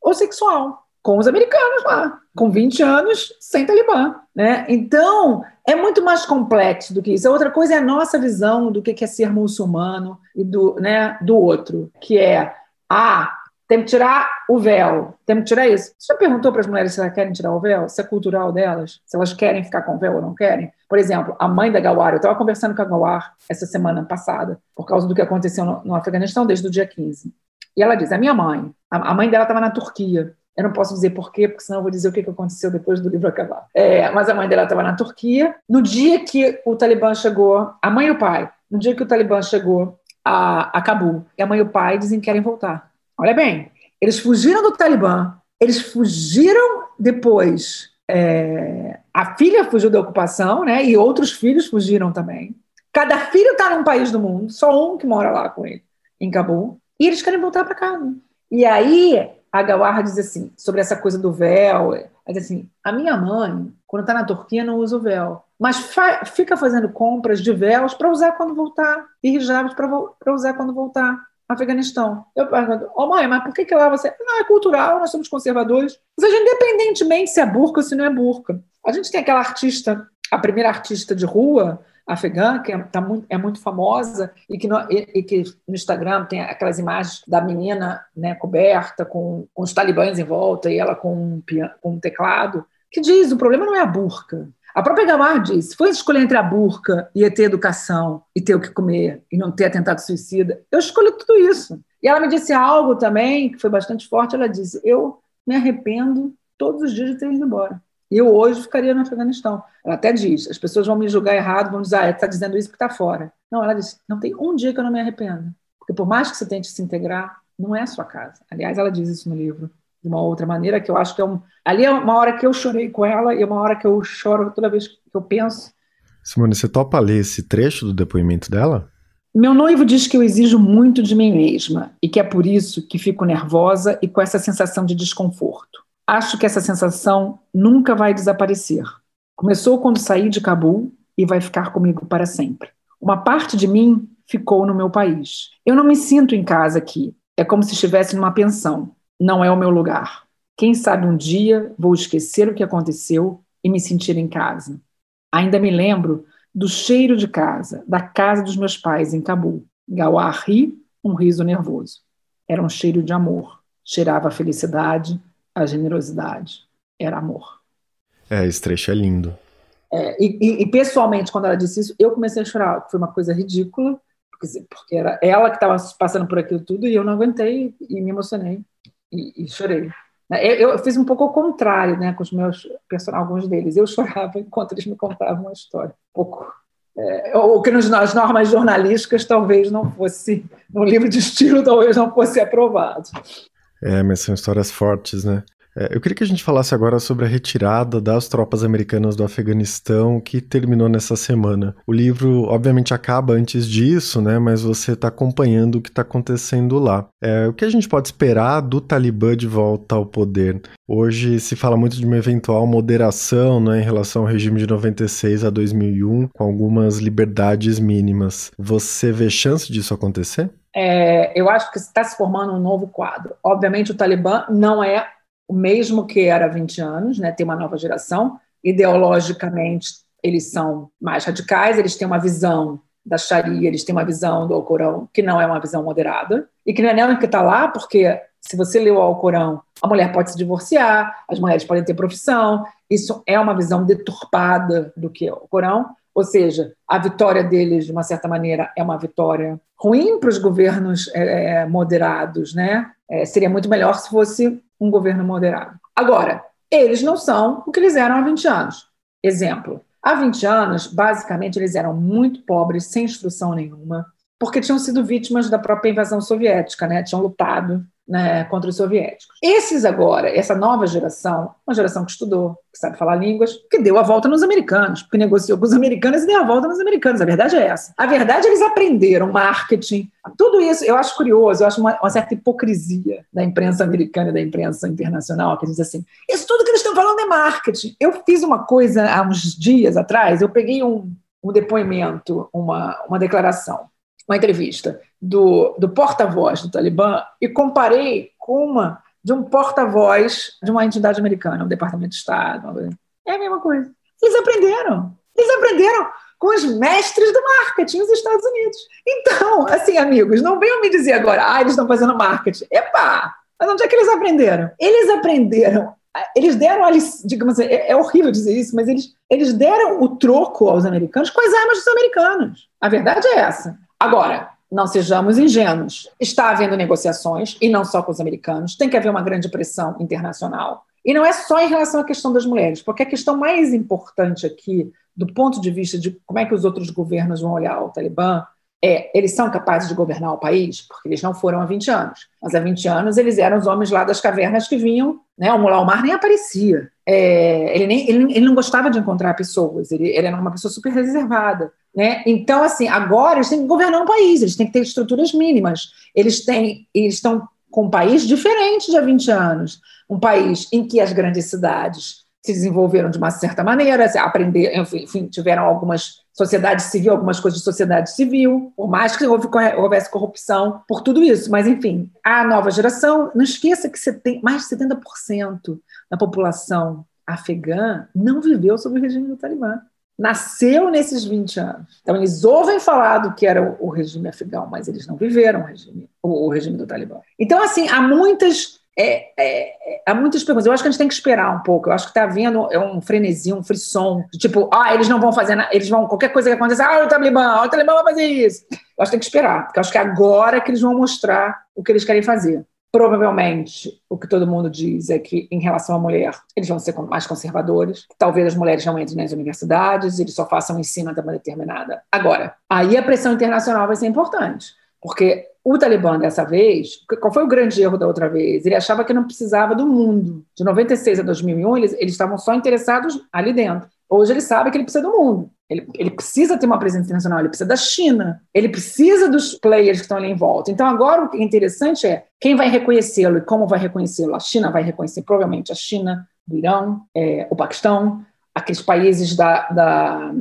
ou sexual. Com os americanos lá, com 20 anos, sem Talibã. Né? Então, é muito mais complexo do que isso. A outra coisa é a nossa visão do que é ser muçulmano e do, né, do outro, que é, ah, tem que tirar o véu, tem que tirar isso. Você já perguntou para as mulheres se elas querem tirar o véu? Se é cultural delas? Se elas querem ficar com o véu ou não querem? Por exemplo, a mãe da Gawar, eu estava conversando com a Gawar essa semana passada, por causa do que aconteceu no, Afeganistão desde o dia 15. E ela diz: a minha mãe, a, mãe dela estava na Turquia. Eu não posso dizer por quê, porque senão eu vou dizer o que aconteceu depois do livro acabar. É, mas a mãe dela estava na Turquia. No dia que o Talibã chegou, a mãe e o pai, no dia que o Talibã chegou a, a Cabul, a mãe e o pai dizem que querem voltar. Olha bem, eles fugiram do Talibã, eles fugiram depois. É, a filha fugiu da ocupação, né? E outros filhos fugiram também. Cada filho está num país do mundo, só um que mora lá com ele, em Cabul. E eles querem voltar para casa. E aí a Gawar diz assim, sobre essa coisa do véu, ela diz assim, a minha mãe, quando está na Turquia, não usa o véu, mas fa fica fazendo compras de véus para usar quando voltar, e hijabs para usar quando voltar. Afeganistão. Eu pergunto, oh, mãe, mas por que, que lá você. Não, é cultural, nós somos conservadores. Ou seja, independentemente se é burca ou se não é burca. A gente tem aquela artista, a primeira artista de rua afegã, que é, tá muito, é muito famosa, e que, no, e, e que no Instagram tem aquelas imagens da menina né, coberta, com, com os talibãs em volta, e ela com um, com um teclado, que diz: o problema não é a burca, a própria Gamar diz: se fosse escolher entre a burca e ter educação e ter o que comer e não ter atentado suicida, eu escolho tudo isso. E ela me disse algo também que foi bastante forte. Ela disse: eu me arrependo todos os dias de ter ido embora. Eu hoje ficaria no Afeganistão. Ela até diz: as pessoas vão me julgar errado, vão dizer, ah, está dizendo isso porque está fora. Não, ela disse: não tem um dia que eu não me arrependo. Porque por mais que você tente se integrar, não é a sua casa. Aliás, ela diz isso no livro de uma outra maneira, que eu acho que é um. Ali é uma hora que eu chorei com ela e é uma hora que eu choro toda vez que eu penso. Simone, você topa ler esse trecho do depoimento dela? Meu noivo diz que eu exijo muito de mim mesma e que é por isso que fico nervosa e com essa sensação de desconforto. Acho que essa sensação nunca vai desaparecer. Começou quando saí de Cabul e vai ficar comigo para sempre. Uma parte de mim ficou no meu país. Eu não me sinto em casa aqui. É como se estivesse numa pensão. Não é o meu lugar. Quem sabe um dia vou esquecer o que aconteceu e me sentir em casa. Ainda me lembro do cheiro de casa, da casa dos meus pais em Cabul. Gawar ri, um riso nervoso. Era um cheiro de amor. Cheirava a felicidade, a generosidade. Era amor. É, esse trecho é lindo. É, e, e, e, pessoalmente, quando ela disse isso, eu comecei a chorar. Foi uma coisa ridícula, porque, porque era ela que estava passando por aquilo tudo e eu não aguentei e me emocionei e, e chorei. Né, eu, fiz um pouco ao contrário, né, com os meus personagens, alguns deles. Eu chorava enquanto eles me contavam a história. Um pouco. É, o que nas normas jornalísticas talvez não fosse, no livro de estilo talvez não fosse aprovado. É, mas são histórias fortes, né? É, eu queria que a gente falasse agora sobre a retirada das tropas americanas do Afeganistão que terminou nessa semana. O livro, obviamente, acaba antes disso, né? Mas você está acompanhando o que está acontecendo lá. É, o que a gente pode esperar do Talibã de volta ao poder? Hoje se fala muito de uma eventual moderação né, em relação ao regime de 96 a 2001, com algumas liberdades mínimas. Você vê chance disso acontecer? É, eu acho que está se formando um novo quadro. Obviamente, o Talibã não é o mesmo que era há 20 anos, né? tem uma nova geração. Ideologicamente, eles são mais radicais, eles têm uma visão da Sharia, eles têm uma visão do Alcorão que não é uma visão moderada, e que não é nem que está lá, porque se você leu o Alcorão, a mulher pode se divorciar, as mulheres podem ter profissão, isso é uma visão deturpada do que é o Corão, ou seja, a vitória deles, de uma certa maneira, é uma vitória ruim para os governos é, moderados, né? É, seria muito melhor se fosse um governo moderado. Agora, eles não são o que eles eram há 20 anos. Exemplo: há 20 anos, basicamente, eles eram muito pobres, sem instrução nenhuma, porque tinham sido vítimas da própria invasão soviética, né? tinham lutado né, contra os soviéticos. Esses agora, essa nova geração, uma geração que estudou, que sabe falar línguas, que deu a volta nos americanos, porque negociou com os americanos e deu a volta nos americanos. A verdade é essa. A verdade é eles aprenderam marketing, tudo isso. Eu acho curioso, eu acho uma, uma certa hipocrisia da imprensa americana e da imprensa internacional, que diz assim: isso tudo que eles estão falando é marketing. Eu fiz uma coisa há uns dias atrás, eu peguei um, um depoimento, uma, uma declaração uma entrevista do, do porta-voz do Talibã e comparei com uma de um porta-voz de uma entidade americana, um departamento de Estado. É a mesma coisa. Eles aprenderam. Eles aprenderam com os mestres do marketing nos Estados Unidos. Então, assim, amigos, não venham me dizer agora, ah, eles estão fazendo marketing. Epá! Mas onde é que eles aprenderam? Eles aprenderam eles deram, digamos assim, é, é, horrível dizer isso, mas eles, eles deram o troco aos americanos com as armas dos americanos. A verdade é essa. Agora, não sejamos ingênuos. Está havendo negociações, e não só com os americanos, tem que haver uma grande pressão internacional. E não é só em relação à questão das mulheres, porque a questão mais importante aqui, do ponto de vista de como é que os outros governos vão olhar o Talibã, é, eles são capazes de governar o país? Porque eles não foram há 20 anos. Mas há 20 anos eles eram os homens lá das cavernas que vinham, né? o Mullah Omar nem aparecia. É, ele, nem, ele, ele, não gostava de encontrar pessoas, ele, ele era uma pessoa super reservada. Né? Então, assim, agora eles têm que governar um país, eles têm que ter estruturas mínimas. Eles têm, eles estão com um país diferente de há 20 anos. Um país em que as grandes cidades se desenvolveram de uma certa maneira, aprender, enfim, tiveram algumas sociedade civil, algumas coisas de sociedade civil, por mais que houvesse corrupção, por tudo isso. Mas, enfim, a nova geração, não esqueça que tem mais de 70% da população afegã não viveu sob o regime do Talibã nasceu nesses 20 anos. Então, eles ouvem falar do que era o regime afegão, mas eles não viveram o regime, o, regime do Talibã. Então, assim, há muitas. É, é, há muitas perguntas. Eu acho que a gente tem que esperar um pouco. Eu acho que está havendo é um frenesi, um frisson. Tipo, ah, eles não vão fazer nada. Eles vão, qualquer coisa que aconteça, ah, o Talibã, o Talibã vai fazer isso. Eu acho que tem que esperar, porque eu acho que é agora que eles vão mostrar o que eles querem fazer. Provavelmente, o que todo mundo diz é que, em relação à mulher, eles vão ser mais conservadores. Talvez as mulheres não entrem nas universidades, eles só façam ensino até uma determinada. Agora, aí a pressão internacional vai ser importante, porque o Talibã, dessa vez, qual foi o grande erro da outra vez? Ele achava que não precisava do mundo. De 96 a 2001, eles, eles estavam só interessados ali dentro. Hoje ele sabe que ele precisa do mundo. Ele, ele, precisa ter uma presença internacional, ele precisa da China, ele precisa dos players que estão ali em volta. Então, agora o que é interessante é quem vai reconhecê-lo e como vai reconhecê-lo. A China vai reconhecer, provavelmente, a China, o Irã, é, o Paquistão, aqueles países da, da,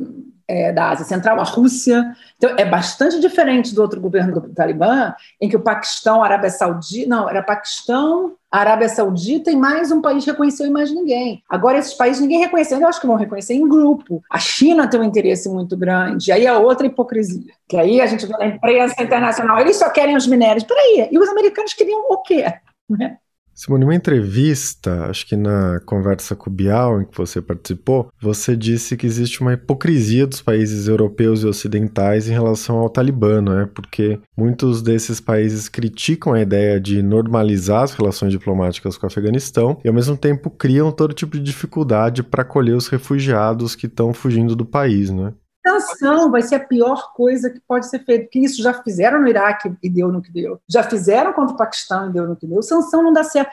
é, da Ásia Central, a Rússia. Então, é bastante diferente do outro governo do Talibã, em que o Paquistão, a Arábia Saudita. Não, era Paquistão, a Arábia Saudita e mais um país reconheceu e mais ninguém. Agora, esses países ninguém reconheceu, eu acho que vão reconhecer em grupo. A China tem um interesse muito grande, aí é outra hipocrisia. Que aí a gente vê na imprensa internacional, eles só querem os minérios. Peraí, e os americanos queriam o quê? Né? Simone, numa entrevista, acho que na conversa com o Bial, em que você participou, você disse que existe uma hipocrisia dos países europeus e ocidentais em relação ao Talibã, né? Porque muitos desses países criticam a ideia de normalizar as relações diplomáticas com o Afeganistão e, ao mesmo tempo, criam todo tipo de dificuldade para acolher os refugiados que estão fugindo do país, né? Sanção vai ser a pior coisa que pode ser feita, porque isso já fizeram no Iraque e deu no que deu, já fizeram contra o Paquistão e deu no que deu. Sanção não dá certo.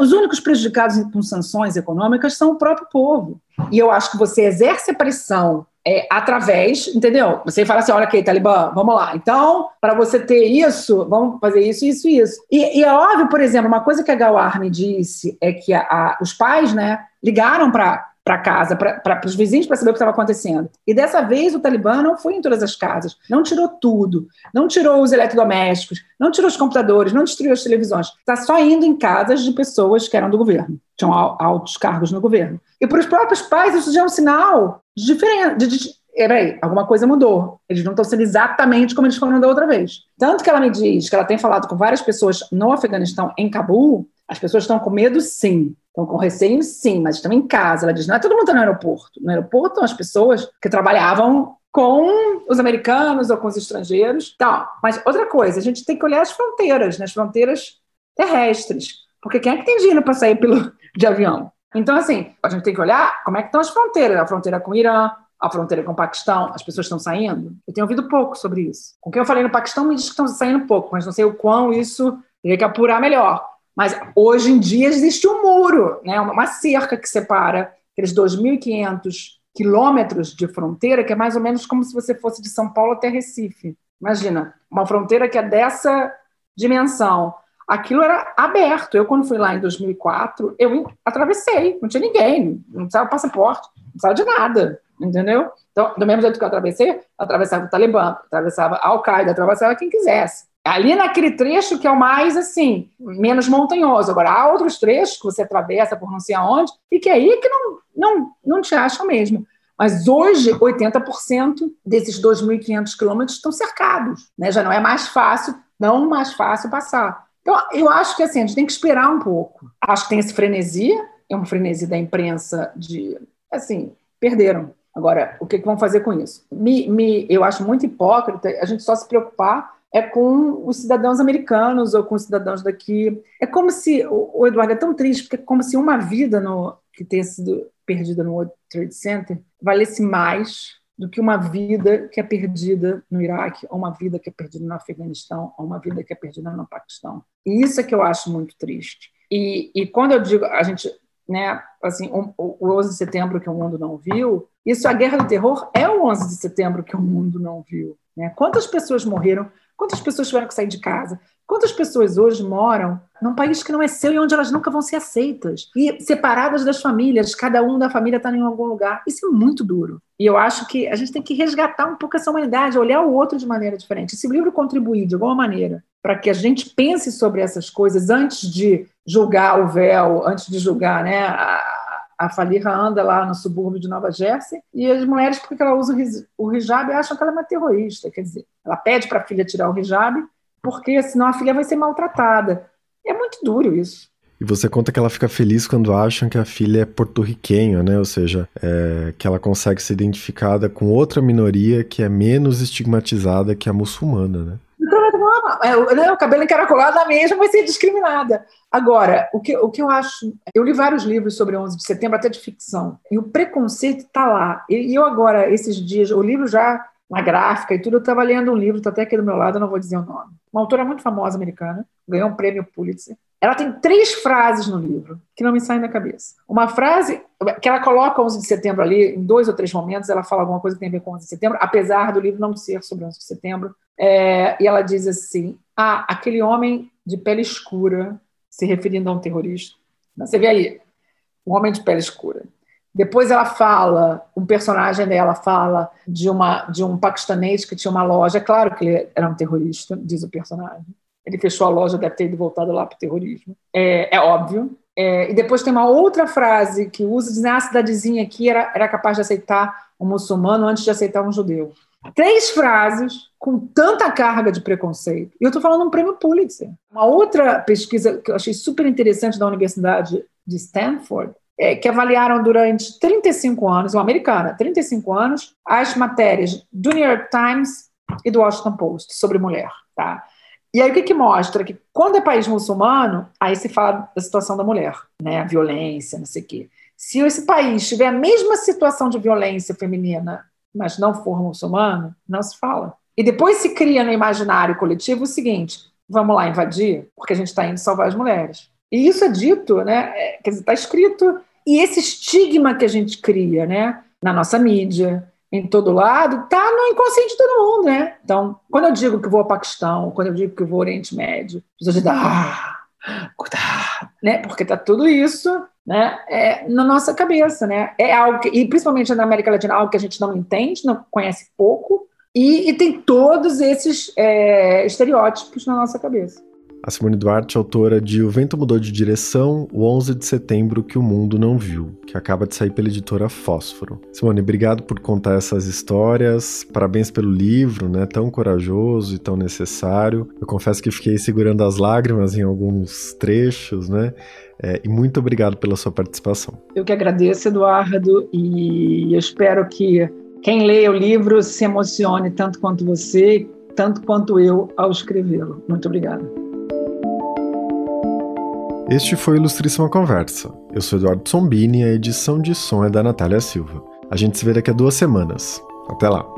Os únicos prejudicados com sanções econômicas são o próprio povo. E eu acho que você exerce a pressão é, através, entendeu? Você fala assim, olha aqui, Talibã, vamos lá. Então, para você ter isso, vamos fazer isso, isso isso. E, e, é óbvio, por exemplo, uma coisa que a Gawar me disse é que a, a, os pais, né, ligaram para para casa, para os vizinhos, para saber o que estava acontecendo. E dessa vez o Talibã não foi em todas as casas, não tirou tudo, não tirou os eletrodomésticos, não tirou os computadores, não destruiu as televisões. Está só indo em casas de pessoas que eram do governo, tinham altos cargos no governo. E para os próprios pais isso já é um sinal diferente. De, de, peraí, alguma coisa mudou. Eles não estão sendo exatamente como eles foram da outra vez. Tanto que ela me diz que ela tem falado com várias pessoas no Afeganistão, em Cabul, as pessoas estão com medo, sim. Estão com receio, sim, mas estão em casa. Ela diz: não é todo mundo está no aeroporto. No aeroporto as pessoas que trabalhavam com os americanos ou com os estrangeiros. Então, mas outra coisa, a gente tem que olhar as fronteiras, nas né? fronteiras terrestres. Porque quem é que tem dinheiro para sair pelo, de avião? Então, assim, a gente tem que olhar como é que estão as fronteiras. A fronteira com o Irã, a fronteira com o Paquistão, as pessoas estão saindo? Eu tenho ouvido pouco sobre isso. Com quem eu falei no Paquistão me diz que estão saindo pouco, mas não sei o quão isso teria que apurar melhor. Mas hoje em dia existe um muro, né, uma cerca que separa aqueles 2.500 quilômetros de fronteira, que é mais ou menos como se você fosse de São Paulo até Recife. Imagina, uma fronteira que é dessa dimensão. Aquilo era aberto. Eu, quando fui lá em 2004, eu atravessei, não tinha ninguém, não precisava passaporte, não precisava de nada, entendeu? Então, do mesmo jeito que eu atravessei, atravessava o Talibã, atravessava a Al-Qaeda, atravessava quem quisesse. Ali naquele trecho que é o mais, assim, menos montanhoso. Agora, há outros trechos que você atravessa por não sei aonde, e que é aí que não, não, não te acham mesmo. Mas hoje, 80% desses 2.500 quilômetros estão cercados. Né? Já não é mais fácil, não mais fácil passar. Então, eu acho que assim, a gente tem que esperar um pouco. Acho que tem esse frenesi, é um frenesi da imprensa de, assim, perderam. Agora, o que, que vão fazer com isso? Me, me, eu acho muito hipócrita a gente só se preocupar é com os cidadãos americanos ou com os cidadãos daqui. É como se, o Eduardo é tão triste, porque é como se uma vida no, que tenha sido perdida no World Trade Center valesse mais do que uma vida que é perdida no Iraque, ou uma vida que é perdida no Afeganistão, ou uma vida que é perdida no Paquistão. E isso é que eu acho muito triste. E, e quando eu digo, a gente, né, assim, o, o 11 de setembro que o mundo não viu, isso, a guerra do terror é o 11 de setembro que o mundo não viu. Né? Quantas pessoas morreram Quantas pessoas tiveram que sair de casa? Quantas pessoas hoje moram num país que não é seu e onde elas nunca vão ser aceitas? E separadas das famílias, cada um da família está em algum lugar. Isso é muito duro. E eu acho que a gente tem que resgatar um pouco essa humanidade, olhar o outro de maneira diferente. Se livro contribuir de alguma maneira para que a gente pense sobre essas coisas antes de julgar o véu, antes de julgar né, a, a Faliha anda lá no subúrbio de Nova Jersey e as mulheres, porque ela usa o hijab, acham que ela é uma terrorista. Quer dizer, ela pede para a filha tirar o hijab porque senão a filha vai ser maltratada. É muito duro isso. E você conta que ela fica feliz quando acham que a filha é porto-riquenha, né? Ou seja, é, que ela consegue ser identificada com outra minoria que é menos estigmatizada que a muçulmana, né? É, né, o cabelo encaracolado, a mesma vai ser discriminada. Agora, o que, o que eu acho. Eu li vários livros sobre 11 de setembro, até de ficção, e o preconceito está lá. E eu, agora, esses dias, o livro já, na gráfica e tudo, eu estava lendo um livro, está até aqui do meu lado, eu não vou dizer o nome. Uma autora muito famosa americana, ganhou um prêmio Pulitzer. Ela tem três frases no livro que não me saem da cabeça. Uma frase que ela coloca 11 de setembro ali, em dois ou três momentos, ela fala alguma coisa que tem a ver com 11 de setembro, apesar do livro não ser sobre 11 de setembro. É, e ela diz assim: Ah, aquele homem de pele escura, se referindo a um terrorista. Você vê aí, um homem de pele escura. Depois ela fala, um personagem dela fala de, uma, de um paquistanês que tinha uma loja. É claro que ele era um terrorista, diz o personagem. Ele fechou a loja, deve ter ido voltado lá para o terrorismo. É, é óbvio. É, e depois tem uma outra frase que usa, diz, ah, a cidadezinha aqui era, era capaz de aceitar um muçulmano antes de aceitar um judeu. Três frases com tanta carga de preconceito. E eu estou falando um prêmio Pulitzer. Uma outra pesquisa que eu achei super interessante da Universidade de Stanford, é, que avaliaram durante 35 anos, uma americana, 35 anos, as matérias do New York Times e do Washington Post sobre mulher. Tá? E aí o que, que mostra? Que quando é país muçulmano, aí se fala da situação da mulher, né? a violência, não sei o quê. Se esse país tiver a mesma situação de violência feminina, mas não for muçulmano, não se fala. E depois se cria no imaginário coletivo o seguinte: vamos lá invadir, porque a gente está indo salvar as mulheres. E isso é dito, né? É, quer dizer, está escrito. E esse estigma que a gente cria, né? Na nossa mídia, em todo lado, está no inconsciente de todo mundo, né? Então, quando eu digo que vou ao Paquistão, quando eu digo que vou ao Oriente Médio, as pessoas dizem, ah, cuidado, né? Porque está tudo isso né, é, na nossa cabeça, né? É algo que, e principalmente na América Latina, algo que a gente não entende, não conhece pouco, e, e tem todos esses é, estereótipos na nossa cabeça. A Simone Duarte, autora de O Vento Mudou de Direção, o 11 de setembro que o mundo não viu, que acaba de sair pela editora Fósforo. Simone, obrigado por contar essas histórias, parabéns pelo livro, né, tão corajoso e tão necessário. Eu confesso que fiquei segurando as lágrimas em alguns trechos, né, é, e muito obrigado pela sua participação. Eu que agradeço, Eduardo, e espero que quem lê o livro se emocione tanto quanto você, tanto quanto eu ao escrevê-lo. Muito obrigada. Este foi Ilustríssima Conversa. Eu sou Eduardo Sombini e a edição de som é da Natália Silva. A gente se vê daqui a duas semanas. Até lá!